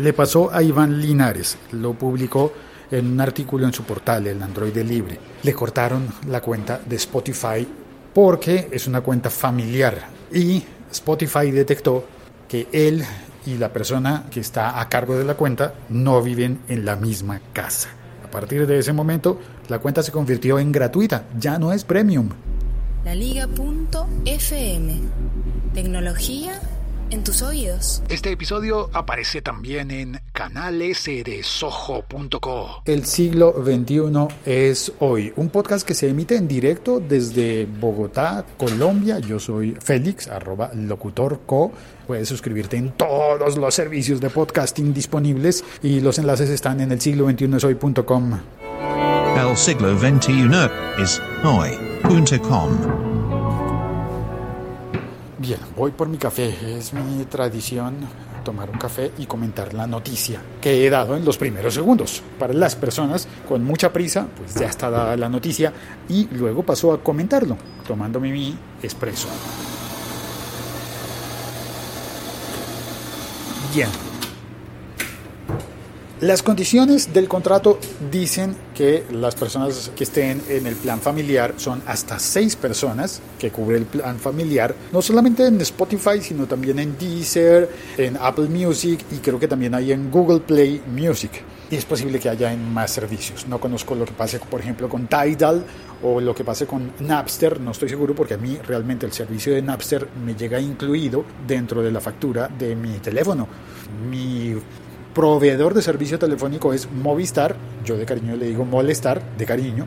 Le pasó a Iván Linares, lo publicó en un artículo en su portal, el Android Libre. Le cortaron la cuenta de Spotify porque es una cuenta familiar y Spotify detectó que él y la persona que está a cargo de la cuenta no viven en la misma casa. A partir de ese momento, la cuenta se convirtió en gratuita, ya no es premium. La Liga.fm. Tecnología en tus oídos. Este episodio aparece también en canalesdesojo.co. El siglo XXI es hoy, un podcast que se emite en directo desde Bogotá, Colombia. Yo soy Félix, arroba locutorco. Puedes suscribirte en todos los servicios de podcasting disponibles y los enlaces están en el siglo 21 hoy.com. El siglo XXI es hoy.com. Bien, voy por mi café. Es mi tradición tomar un café y comentar la noticia que he dado en los primeros segundos. Para las personas con mucha prisa, pues ya está dada la noticia y luego paso a comentarlo, tomándome mi expreso. Bien, las condiciones del contrato dicen que las personas que estén en el plan familiar son hasta seis personas que cubre el plan familiar, no solamente en Spotify, sino también en Deezer, en Apple Music y creo que también hay en Google Play Music. Y es posible que haya en más servicios. No conozco lo que pase, por ejemplo, con Tidal o lo que pase con Napster, no estoy seguro porque a mí realmente el servicio de Napster me llega incluido dentro de la factura de mi teléfono. Mi proveedor de servicio telefónico es Movistar, yo de cariño le digo molestar, de cariño,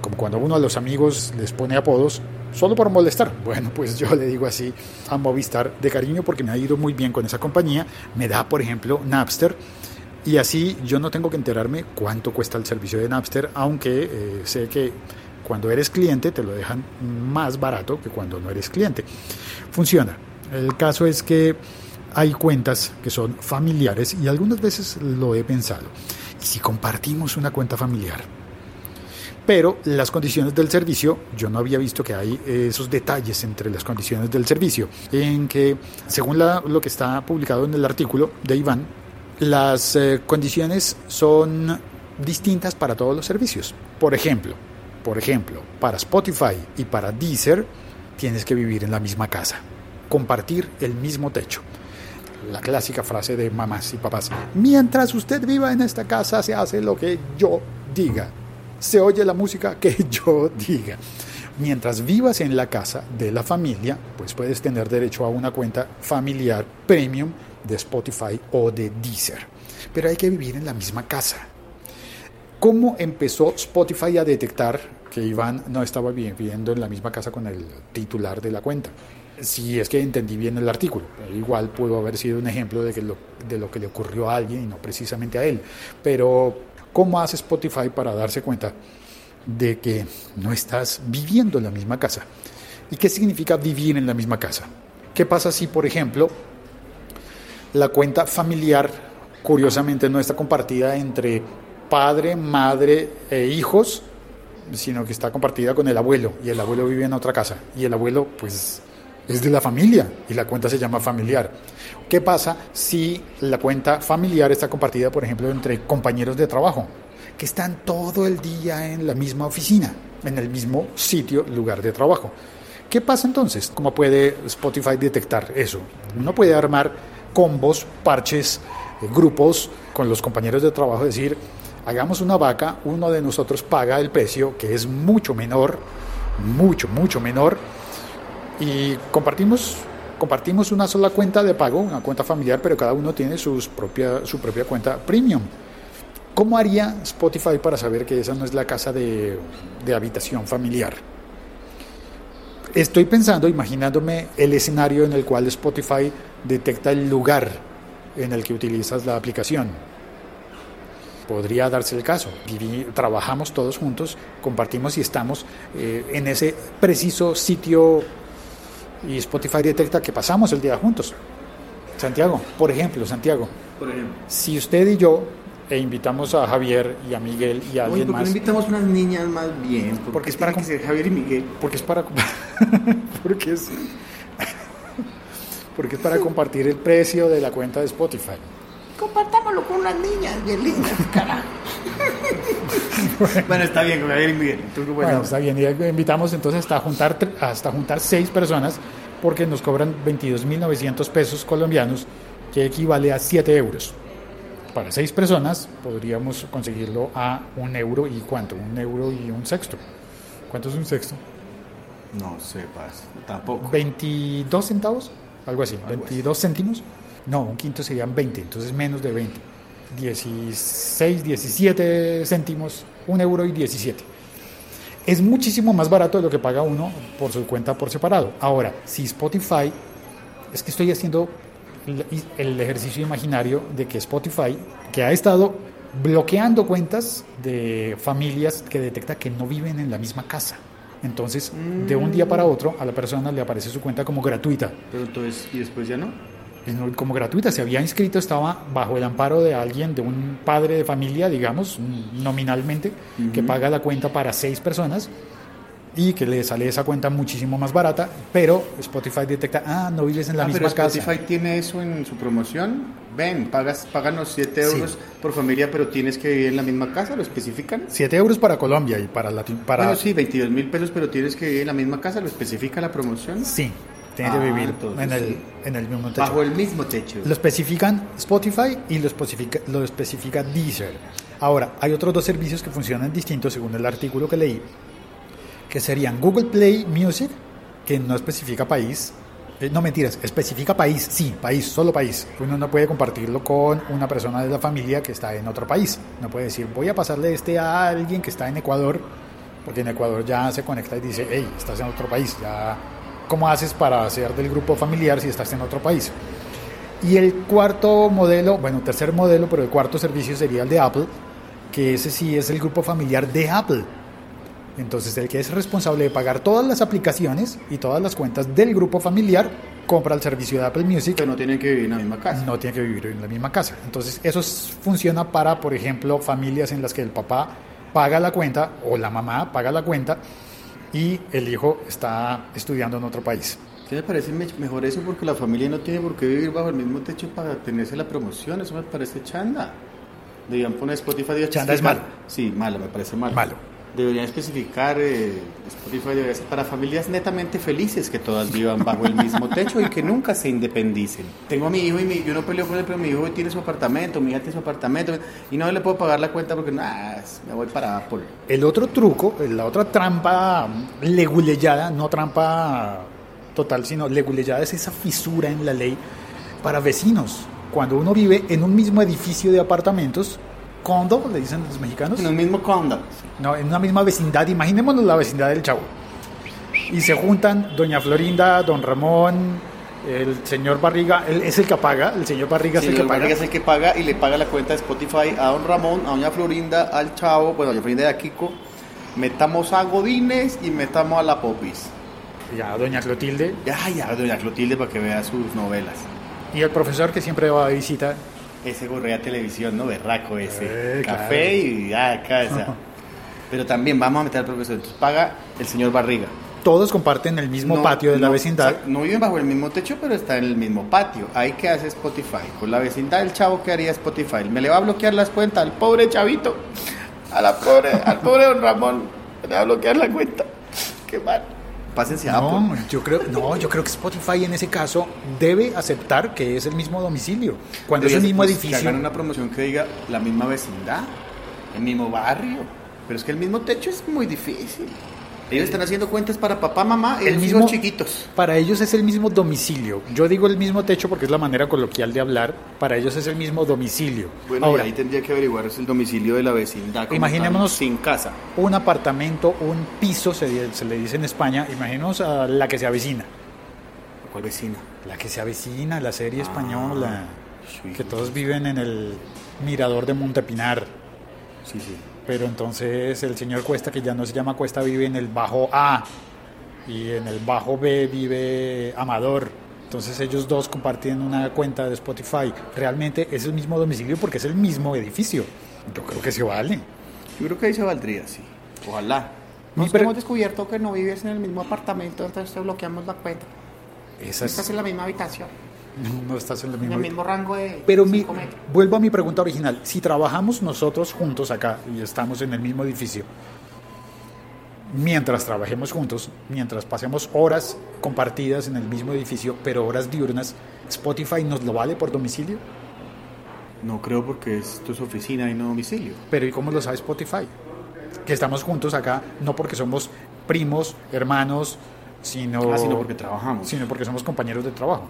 como cuando uno a los amigos les pone apodos, solo por molestar. Bueno, pues yo le digo así a Movistar de cariño porque me ha ido muy bien con esa compañía, me da por ejemplo Napster. Y así yo no tengo que enterarme cuánto cuesta el servicio de Napster, aunque eh, sé que cuando eres cliente te lo dejan más barato que cuando no eres cliente. Funciona. El caso es que hay cuentas que son familiares y algunas veces lo he pensado. ¿Y si compartimos una cuenta familiar? Pero las condiciones del servicio, yo no había visto que hay esos detalles entre las condiciones del servicio, en que, según lo que está publicado en el artículo de Iván, las eh, condiciones son distintas para todos los servicios. Por ejemplo, por ejemplo, para Spotify y para Deezer tienes que vivir en la misma casa, compartir el mismo techo la clásica frase de mamás y papás. Mientras usted viva en esta casa se hace lo que yo diga. Se oye la música que yo diga. Mientras vivas en la casa de la familia, pues puedes tener derecho a una cuenta familiar premium de Spotify o de Deezer. Pero hay que vivir en la misma casa. ¿Cómo empezó Spotify a detectar que Iván no estaba viviendo en la misma casa con el titular de la cuenta? Si es que entendí bien el artículo. Igual pudo haber sido un ejemplo de, que lo, de lo que le ocurrió a alguien y no precisamente a él. Pero, ¿cómo hace Spotify para darse cuenta de que no estás viviendo en la misma casa? ¿Y qué significa vivir en la misma casa? ¿Qué pasa si, por ejemplo, la cuenta familiar, curiosamente, no está compartida entre padre, madre e hijos, sino que está compartida con el abuelo y el abuelo vive en otra casa y el abuelo pues es de la familia y la cuenta se llama familiar. ¿Qué pasa si la cuenta familiar está compartida, por ejemplo, entre compañeros de trabajo que están todo el día en la misma oficina, en el mismo sitio, lugar de trabajo? ¿Qué pasa entonces? ¿Cómo puede Spotify detectar eso? Uno puede armar combos, parches, eh, grupos con los compañeros de trabajo, decir, hagamos una vaca, uno de nosotros paga el precio que es mucho menor, mucho, mucho menor y compartimos compartimos una sola cuenta de pago, una cuenta familiar, pero cada uno tiene sus propia, su propia cuenta premium. ¿Cómo haría Spotify para saber que esa no es la casa de, de habitación familiar? Estoy pensando, imaginándome el escenario en el cual Spotify detecta el lugar en el que utilizas la aplicación. Podría darse el caso. Trabajamos todos juntos, compartimos y estamos eh, en ese preciso sitio y Spotify detecta que pasamos el día juntos. Santiago, por ejemplo, Santiago. Por ejemplo. Si usted y yo e invitamos a Javier y a Miguel y a alguien ¿por qué más. invitamos unas niñas más bien? Porque es para que ser Javier y Miguel. Porque es para porque es porque es para compartir el precio de la cuenta de Spotify. Compartámoslo con unas niñas bien lindas, carajo. bueno, está bien, con Gabriel y Miguel. Tú, bueno, Bueno, está bien. Y invitamos entonces hasta juntar, hasta juntar seis personas porque nos cobran 22.900 pesos colombianos, que equivale a 7 euros. Para seis personas podríamos conseguirlo a un euro y cuánto? Un euro y un sexto. ¿Cuánto es un sexto? No sepas, tampoco. 22 centavos, algo así, 22 céntimos. No, un quinto serían 20, entonces menos de 20. 16, 17 céntimos, un euro y 17. Es muchísimo más barato de lo que paga uno por su cuenta por separado. Ahora, si Spotify, es que estoy haciendo el- ejercicio imaginario de que Spotify, que ha estado bloqueando cuentas de familias que detecta que no viven en la misma casa. Entonces, de un día para otro, a la persona le aparece su cuenta como gratuita. Pero entonces, ¿y después ya no? Como gratuita, se había inscrito, estaba bajo el amparo de alguien, de un padre de familia, digamos, nominalmente, que paga la cuenta para seis personas y que le sale esa cuenta muchísimo más barata, pero Spotify detecta, ah, no vives en la ah, misma pero casa. Spotify tiene eso en su promoción. Ven, pagas, páganos 7 Sí. euros por familia, pero tienes que vivir en la misma casa, ¿lo especifican? 7 euros para Colombia y para Latino. Para... Bueno, sí, 22 mil pesos, pero tienes que vivir en la misma casa, ¿lo especifica la promoción? Sí, tiene Ah, que vivir entonces en el, sí. en el mismo techo. Bajo el mismo techo. Lo especifican Spotify y lo especifica, lo especifica Deezer. Ahora, hay otros dos servicios que funcionan distintos según el artículo que leí, que serían Google Play Music, que no especifica país. Eh, no mentiras, especifica país, sí, país, solo país. Uno no puede compartirlo con una persona de la familia que está en otro país. No puede decir, voy a pasarle este a alguien que está en Ecuador, porque en Ecuador ya se conecta y dice, hey, estás en otro país, ya, ¿cómo haces para ser del grupo familiar si estás en otro país? Y el cuarto modelo, bueno, tercer modelo, pero el cuarto servicio sería el de Apple, que ese sí es el grupo familiar de Apple. Entonces, el que es responsable de pagar todas las aplicaciones y todas las cuentas del grupo familiar, compra el servicio de Apple Music, Que no tienen que vivir en la misma casa. no tiene que vivir en la misma casa. Entonces, eso es- funciona para, por ejemplo, familias en las que el papá paga la cuenta o la mamá paga la cuenta y el hijo está estudiando en otro país. ¿Qué me parece me- mejor eso? Porque la familia no tiene por qué vivir bajo el mismo techo para tenerse la promoción. Eso me parece chanda. Deberían poner Spotify. Chanda es malo. Sí, malo, me parece malo. Malo. Deberían especificar, eh, Spotify debería ser para familias netamente felices que todas vivan bajo el mismo techo y que nunca se independicen. Tengo a mi hijo y mi, yo no peleo con él, pero mi hijo tiene su apartamento, mi hija tiene su apartamento y no le puedo pagar la cuenta porque nah, me voy para Apple. El otro truco, la otra trampa leguleyada, no trampa total, sino leguleyada es esa fisura en la ley para vecinos. Cuando uno vive en un mismo edificio de apartamentos, condo, le dicen los mexicanos, En el mismo condo. no, en una misma vecindad, imaginémonos la vecindad del Chavo. Y se juntan doña Florinda, don Ramón, el señor Barriga, él es el que paga, el señor Barriga es el que paga. Vargas es el que paga y le paga la cuenta de Spotify a don Ramón, a doña Florinda, al Chavo, bueno, a doña Florinda y a Kiko. Metamos a Godines y metamos a la Popis. Y a doña Clotilde Ya, ya, doña Clotilde para que vea sus novelas. y el profesor que siempre va de visita. Ese gorrea televisión, ¿no? Berraco ese. Eh, Café y ya, casa. Pero también vamos a meter al profesor. Entonces paga el señor Barriga. Todos comparten el mismo No, patio de la vecindad. No viven bajo el mismo techo, pero está en el mismo patio. Ahí que hace Spotify. Con la vecindad del chavo que haría Spotify. Me le va a bloquear las cuentas al pobre chavito. A la pobre, al pobre don Ramón. Me le va a bloquear la cuenta. Qué mal. Pásense a No, Apple. yo creo, no, yo creo que Spotify en ese caso debe aceptar que es el mismo domicilio. Cuando es el mismo pues, edificio. Que hagan una promoción que diga la misma vecindad, el mismo barrio. Pero es que el mismo techo es muy difícil. Ellos están haciendo cuentas para papá, mamá y el mismo hijos chiquitos. Para ellos es el mismo domicilio. Yo digo el mismo techo porque es la manera coloquial de hablar. Para ellos es el mismo domicilio. Bueno, Ahora, y ahí tendría que averiguar el domicilio de la vecindad. como Imaginémonos- sin casa. un apartamento, un piso, se, se le dice en España. Imaginemos a la que se avecina. ¿Cuál vecina? La que se avecina, la serie española. sí. Que todos viven en el mirador de Montepinar. Sí, sí. Pero entonces el señor Cuesta, que ya no se llama Cuesta, vive en el bajo A y en el bajo B vive Amador. Entonces ellos dos comparten una cuenta de Spotify. Realmente es el mismo domicilio porque es el mismo edificio. Yo creo que se vale. Yo creo que ahí se valdría, sí. Ojalá. Nos hemos descubierto que no vives en el mismo apartamento, entonces te bloqueamos la cuenta. Esa Estás es, en la misma habitación. No estás en el En mismo, el mismo rango de Pero mi- vuelvo a mi pregunta original. Si trabajamos nosotros juntos acá y estamos en el mismo edificio, mientras trabajemos juntos, mientras pasemos horas compartidas en el mismo edificio, pero horas diurnas, Spotify nos lo vale por domicilio. No creo porque esto es oficina y no domicilio. Pero ¿y cómo lo sabe Spotify? Que estamos juntos acá, no porque somos primos, hermanos, sino, Ah, sino porque trabajamos. sino porque somos compañeros de trabajo.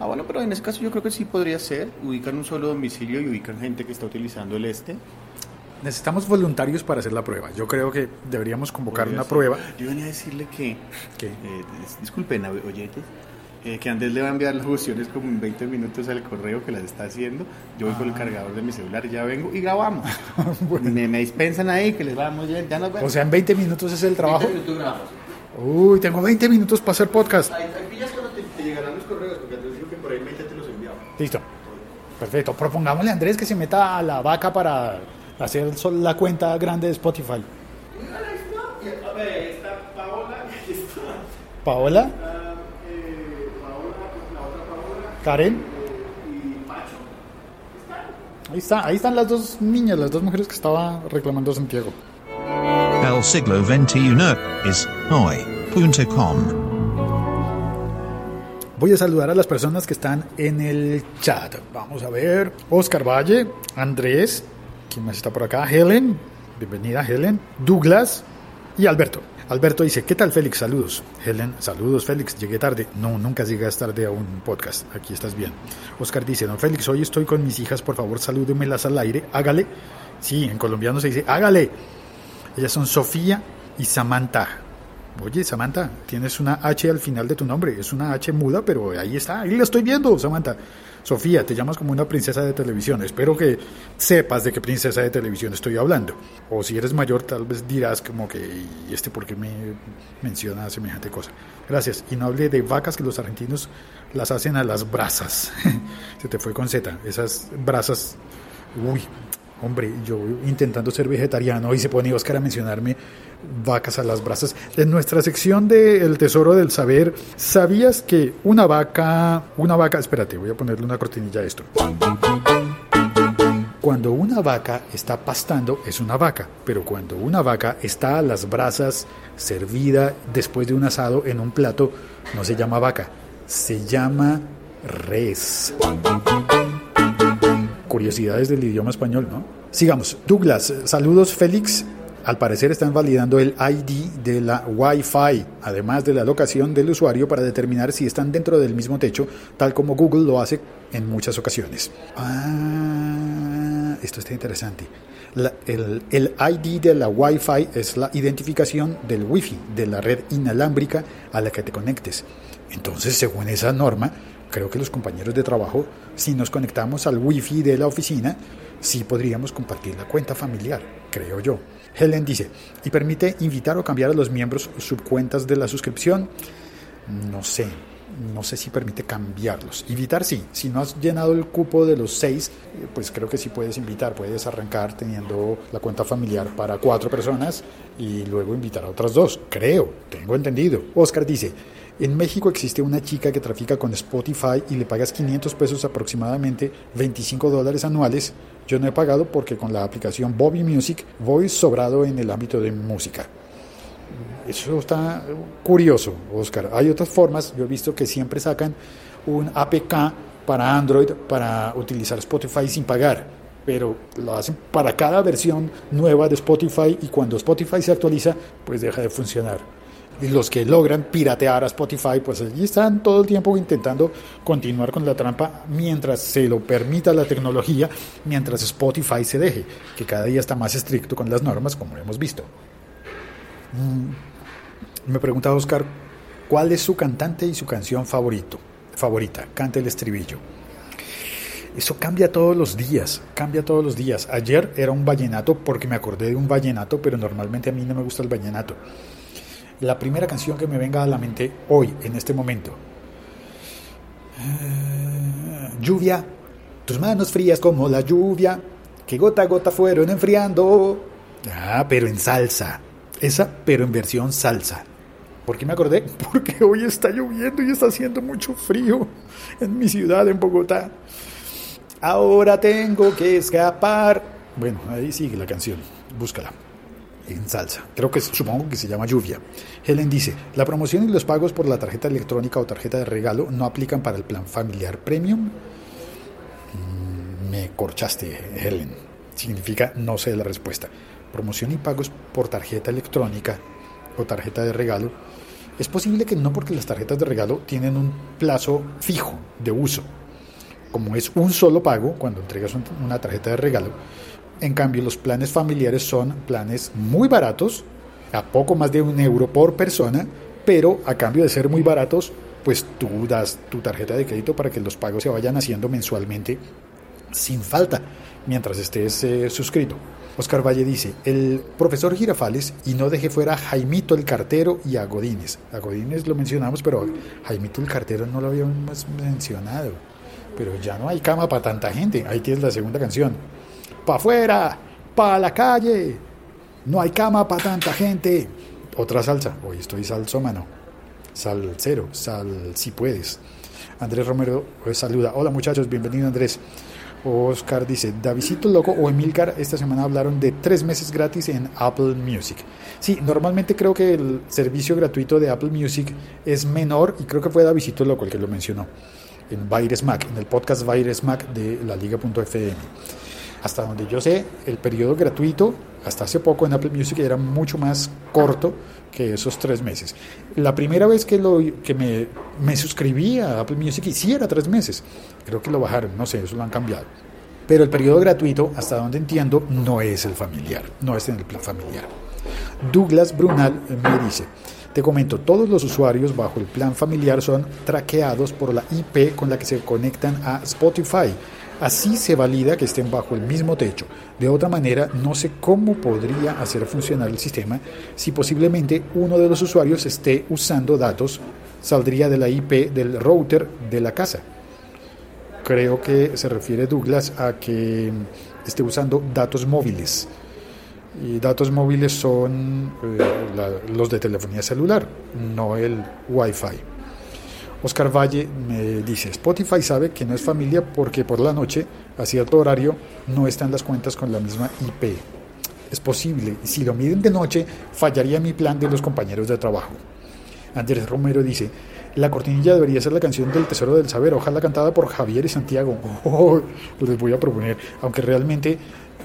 Ah, bueno, pero en ese caso yo creo que sí podría ser. Ubican un solo domicilio y ubican gente que está utilizando el este. Necesitamos voluntarios para hacer la prueba. Yo creo que deberíamos convocar Podría una ser. prueba. Yo venía a decirle que, ¿Qué? eh, dis- disculpen, oy- oyentes, eh, que Andrés le va a enviar las cuestiones como en 20 minutos al correo que las está haciendo. Yo voy con Ah. el cargador de mi celular, ya vengo y grabamos. me, me dispensan ahí, que les va muy bien. Ya nos vemos. O sea, en 20 minutos es el trabajo. 20 minutos grabamos. Uy, tengo 20 minutos para hacer podcast. Ahí, ahí pillas cuando te, te llegarán los correos, porque Andrés dijo que por ahí 20 te los enviaba. Listo. Perfecto. Propongámosle a Andrés que se meta a la vaca para hacer la cuenta grande de Spotify. Paola, Karen. Ahí está, ahí están las dos niñas, las dos mujeres que estaba reclamando Santiago. El siglo XXI es hoy.com. Voy a saludar a las personas que están en el chat. Vamos a ver. Oscar Valle, Andrés, ¿quién más está por acá? Helen, bienvenida Helen, Douglas y Alberto. Alberto dice, ¿qué tal Félix? Saludos. Helen, saludos Félix, llegué tarde. No, nunca llegas tarde a un podcast. Aquí estás bien. Oscar dice, no Félix, hoy estoy con mis hijas, por favor salúdemelas al aire. Hágale. Sí, en colombiano se dice, hágale. Ellas son Sofía y Samantha. Oye, Samantha, tienes una H al final de tu nombre. Es una H muda, pero ahí está. Ahí la estoy viendo, Samantha. Sofía, te llamas como una princesa de televisión. Espero que sepas de qué princesa de televisión estoy hablando. O si eres mayor, tal vez dirás como que, ¿y este por qué me menciona semejante cosa? Gracias. Y no hable de vacas que los argentinos las hacen a las brasas. Se te fue con Z. Esas brasas. Uy, Hombre, yo intentando ser vegetariano y se pone Oscar a mencionarme vacas a las brasas. En nuestra sección de El Tesoro del Saber, ¿sabías que una vaca, una vaca, espérate, voy a ponerle una cortinilla a esto. Cuando una vaca está pastando es una vaca, pero cuando una vaca está a las brasas servida después de un asado en un plato, no se llama vaca, se llama res curiosidades del idioma español, ¿no? Sigamos. Douglas, saludos Félix. Al parecer están validando el ID de la Wi-Fi, además de la locación del usuario para determinar si están dentro del mismo techo, tal como Google lo hace en muchas ocasiones. Ah, esto está interesante. El, el ID de la Wi-Fi es la identificación del Wi-Fi, de la red inalámbrica a la que te conectes. Entonces, según esa norma, creo que los compañeros de trabajo, si nos conectamos al wifi de la oficina, sí podríamos compartir la cuenta familiar, creo yo. Helen dice, y permite invitar o cambiar a los miembros subcuentas de la suscripción. No sé, no sé si permite cambiarlos. Invitar sí, si no has llenado el cupo de los seis, eh, pues creo que sí puedes invitar, puedes arrancar teniendo la cuenta familiar para cuatro personas y luego invitar a otras dos, creo, tengo entendido. Oscar dice, en México existe una chica que trafica con Spotify y le pagas 500 pesos aproximadamente, 25 dólares anuales. Yo no he pagado porque con la aplicación Bobby Music voy sobrado en el ámbito de música. Eso está curioso, Oscar. Hay otras formas, yo he visto que siempre sacan un APK para Android para utilizar Spotify sin pagar, pero lo hacen para cada versión nueva de Spotify y cuando Spotify se actualiza, pues deja de funcionar. Los que logran piratear a Spotify, pues allí están todo el tiempo intentando continuar con la trampa mientras se lo permita la tecnología, mientras Spotify se deje, que cada día está más estricto con las normas, como hemos visto. Me pregunta Oscar, ¿cuál es su cantante y su canción favorito? Favorita, cante el estribillo. Eso cambia todos los días, cambia todos los días. Ayer era un vallenato porque me acordé de un vallenato, pero normalmente a mí no me gusta el vallenato. La primera canción que me venga a la mente hoy, en este momento. Eh, lluvia, tus manos frías como la lluvia, que gota a gota fueron enfriando. Ah, pero en salsa. Esa, pero en versión salsa. ¿Por qué me acordé? Porque hoy está lloviendo y está haciendo mucho frío en mi ciudad, en Bogotá. Ahora tengo que escapar. Bueno, ahí sigue la canción. Búscala. En salsa. Creo que supongo que se llama lluvia. Helen dice, la promoción y los pagos por la tarjeta electrónica o tarjeta de regalo no aplican para el plan familiar premium. Mm, me corchaste, Helen. Significa no sé la respuesta. Promoción y pagos por tarjeta electrónica o tarjeta de regalo. Es posible que no porque las tarjetas de regalo tienen un plazo fijo de uso. Como es un solo pago cuando entregas una tarjeta de regalo, en cambio, los planes familiares son planes muy baratos, a poco más de un euro por persona, pero a cambio de ser muy baratos, pues tú das tu tarjeta de crédito para que los pagos se vayan haciendo mensualmente sin falta mientras estés eh, suscrito. Oscar Valle dice, el profesor Girafales y no deje fuera a Jaimito el cartero y a Godínez. A Godínez lo mencionamos, pero Jaimito el cartero no lo habíamos mencionado. Pero ya no hay cama para tanta gente. Ahí tienes la segunda canción pa' afuera, pa' la calle, no hay cama para tanta gente. Otra salsa, hoy estoy salsómano, cero, sal si puedes. Andrés Romero pues, saluda, hola muchachos, bienvenido Andrés. Oscar dice, Davidito Loco o Emilcar esta semana hablaron de tres meses gratis en Apple Music. Sí, normalmente creo que el servicio gratuito de Apple Music es menor y creo que fue Davidito Loco el que lo mencionó en Virus Mac, en el podcast Virus Mac de la Liga.fm. Hasta donde yo sé, el periodo gratuito, hasta hace poco en Apple Music, era mucho más corto que esos tres meses. La primera vez que, lo, que me, me suscribí a Apple Music, sí era tres meses. Creo que lo bajaron, no sé, eso lo han cambiado. Pero el periodo gratuito, hasta donde entiendo, no es el familiar, no es en el plan familiar. Douglas Brunal me dice, te comento, todos los usuarios bajo el plan familiar son traqueados por la IP con la que se conectan a Spotify. Así se valida que estén bajo el mismo techo. De otra manera, no sé cómo podría hacer funcionar el sistema si posiblemente uno de los usuarios esté usando datos, saldría de la IP del router de la casa. Creo que se refiere Douglas a que esté usando datos móviles. Y datos móviles son eh, los de telefonía celular, no el Wi-Fi. Oscar Valle me dice, Spotify sabe que no es familia porque por la noche, a cierto horario, no están las cuentas con la misma IP. Es posible, si lo miden de noche, fallaría mi plan de los compañeros de trabajo. Andrés Romero dice, la cortinilla debería ser la canción del Tesoro del Saber, ojalá cantada por Javier y Santiago. Les voy a proponer, aunque realmente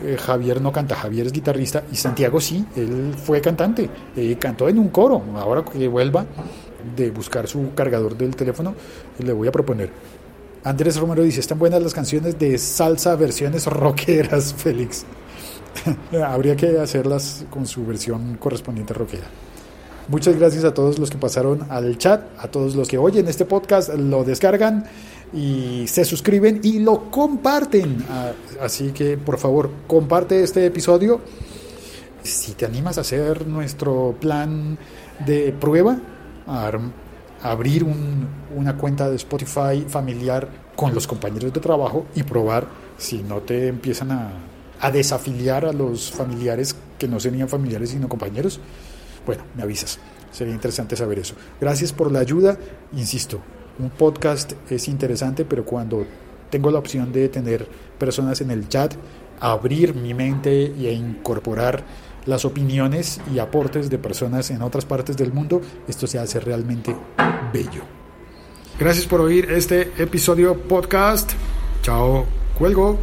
eh, Javier no canta, Javier es guitarrista y Santiago sí, él fue cantante, eh, cantó en un coro, ahora que vuelva de buscar su cargador del teléfono, le voy a proponer. Andrés Romero dice, están buenas las canciones de salsa versiones rockeras, Félix. Habría que hacerlas con su versión correspondiente rockera. Muchas gracias a todos los que pasaron al chat, a todos los que oyen este podcast, lo descargan y se suscriben y lo comparten. Ah, así que por favor, comparte este episodio. Si te animas a hacer nuestro plan de prueba, abrir una cuenta de Spotify familiar con los compañeros de trabajo y probar si no te empiezan a, a desafiliar a los familiares que no serían familiares sino compañeros. Bueno, me avisas. Sería interesante saber eso. Gracias por la ayuda. Insisto, un podcast es interesante, pero cuando tengo la opción de tener personas en el chat, abrir mi mente e incorporar las opiniones y aportes de personas en otras partes del mundo, esto se hace realmente bello. Gracias por oír este episodio podcast. Chao, cuelgo.